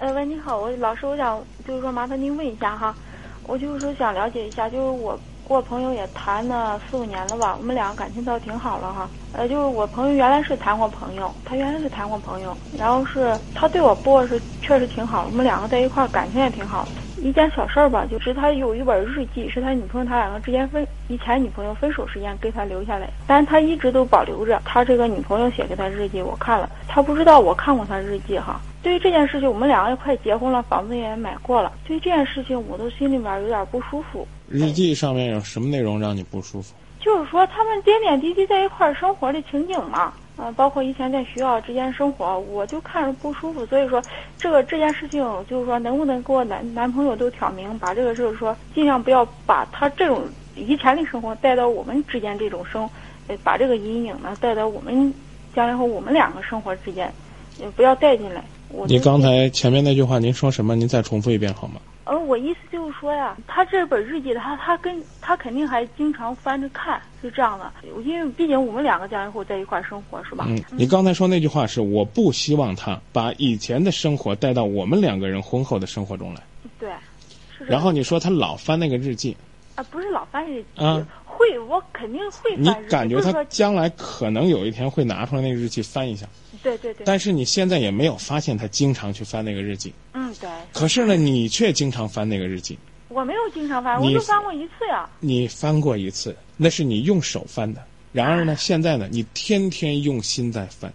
呃，喂，你好，我老师，我想就是说麻烦您问一下哈，我就是说想了解一下，就是我跟我朋友也谈了四五年了吧，我们两个感情倒挺好了哈。呃，就是我朋友原来是谈过朋友，他原来是谈过朋友，然后是他对我不过是确实挺好，我们两个在一块儿感情也挺好。一件小事儿吧，就是他有一本日记，是他女朋友他两个之间分以前女朋友分手时间给他留下来，但是他一直都保留着他这个女朋友写给他日记，我看了，他不知道我看过他日记哈。对于这件事情，我们两个也快结婚了，房子也买过了，对于这件事情，我都心里面有点不舒服。日记上面有什么内容让你不舒服？就是说他们点点滴滴在一块儿生活的情景嘛。嗯，包括以前在学校之间生活，我就看着不舒服，所以说这个这件事情，就是说能不能给我男男朋友都挑明，把这个就是说尽量不要把他这种以前的生活带到我们之间这种生，呃，把这个阴影呢带到我们将来和我们两个生活之间，也不要带进来。你刚才前面那句话您说什么？您再重复一遍好吗？呃，我意思就是说呀，他这本日记，他他跟他肯定还经常翻着看，是这样的。因为毕竟我们两个将来会在一块生活，是吧？嗯，你刚才说那句话是我不希望他把以前的生活带到我们两个人婚后的生活中来。对。然后你说他老翻那个日记。啊，不是老翻日记。啊。会，我肯定会。你感觉他将来可能有一天会拿出来那个日记翻一下。对对对。但是你现在也没有发现他经常去翻那个日记。嗯，对。可是呢，你却经常翻那个日记。我没有经常翻，我就翻过一次呀。你翻过一次，那是你用手翻的。然而呢，现在呢，你天天用心在翻。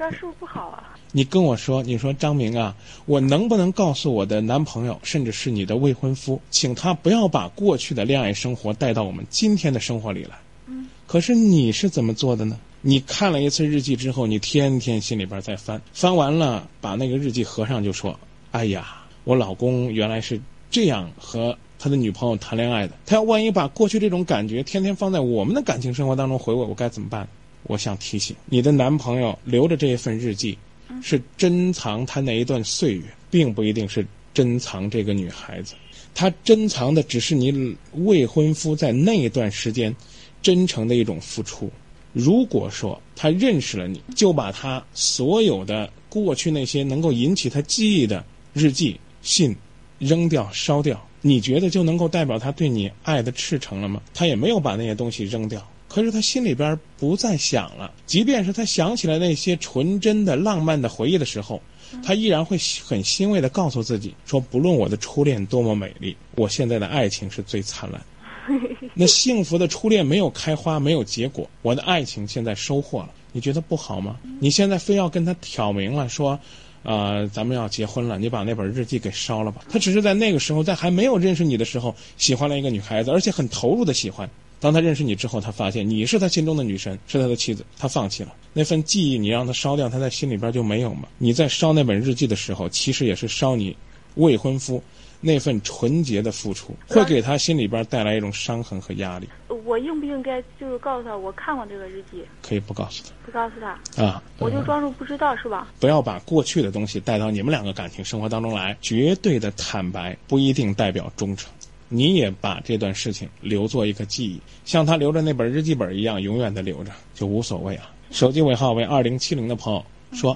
这是不是不好啊？你跟我说，你说张明啊，我能不能告诉我的男朋友，甚至是你的未婚夫，请他不要把过去的恋爱生活带到我们今天的生活里来？嗯。可是你是怎么做的呢？你看了一次日记之后，你天天心里边在翻，翻完了把那个日记合上，就说：“哎呀，我老公原来是这样和他的女朋友谈恋爱的。他要万一把过去这种感觉天天放在我们的感情生活当中回味，我该怎么办？”我想提醒你的男朋友，留着这一份日记，是珍藏他那一段岁月，并不一定是珍藏这个女孩子。他珍藏的只是你未婚夫在那一段时间真诚的一种付出。如果说他认识了你，就把他所有的过去那些能够引起他记忆的日记、信扔掉、烧掉，你觉得就能够代表他对你爱的赤诚了吗？他也没有把那些东西扔掉，可是他心里边不再想了。即便是他想起来那些纯真的、浪漫的回忆的时候，他依然会很欣慰地告诉自己说：“不论我的初恋多么美丽，我现在的爱情是最灿烂。”那幸福的初恋没有开花，没有结果。我的爱情现在收获了，你觉得不好吗？你现在非要跟他挑明了说，呃，咱们要结婚了，你把那本日记给烧了吧。他只是在那个时候，在还没有认识你的时候，喜欢了一个女孩子，而且很投入的喜欢。当他认识你之后，他发现你是他心中的女神，是他的妻子，他放弃了那份记忆。你让他烧掉，他在心里边就没有吗？你在烧那本日记的时候，其实也是烧你未婚夫。那份纯洁的付出会给他心里边带来一种伤痕和压力。我应不应该就是告诉他我看过这个日记？可以不告诉他。不告诉他啊？我就装作不知道是吧？不要把过去的东西带到你们两个感情生活当中来。绝对的坦白不一定代表忠诚。你也把这段事情留作一个记忆，像他留着那本日记本一样，永远的留着就无所谓啊。手机尾号为二零七零的朋友说。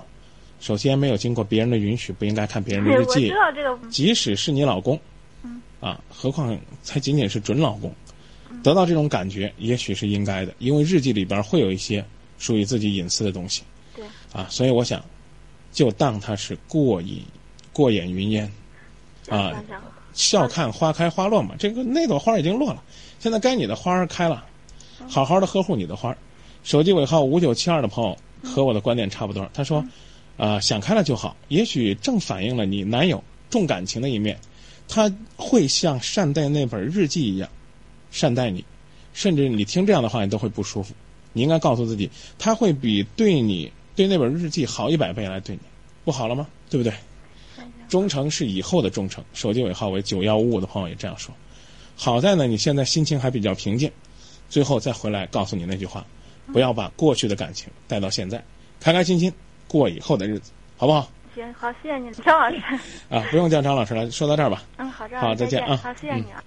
首先，没有经过别人的允许，不应该看别人的日记。我知道这个。即使是你老公，嗯，啊，何况才仅仅是准老公，得到这种感觉，也许是应该的，因为日记里边会有一些属于自己隐私的东西。对。啊，所以我想，就当他是过瘾、过眼云烟，啊，笑看花开花落嘛。这个那朵花已经落了，现在该你的花儿开了，好好的呵护你的花。手机尾号五九七二的朋友和我的观点差不多，他说。啊，想开了就好。也许正反映了你男友重感情的一面，他会像善待那本日记一样善待你，甚至你听这样的话你都会不舒服。你应该告诉自己，他会比对你对那本日记好一百倍来对你，不好了吗？对不对？忠诚是以后的忠诚。手机尾号为九幺五五的朋友也这样说。好在呢，你现在心情还比较平静。最后再回来告诉你那句话，不要把过去的感情带到现在，开开心心。过以后的日子，好不好？行，好，谢谢你，张老师。啊，不用叫张老师了，说到这儿吧。嗯，好，好，再见啊。好，谢谢你啊。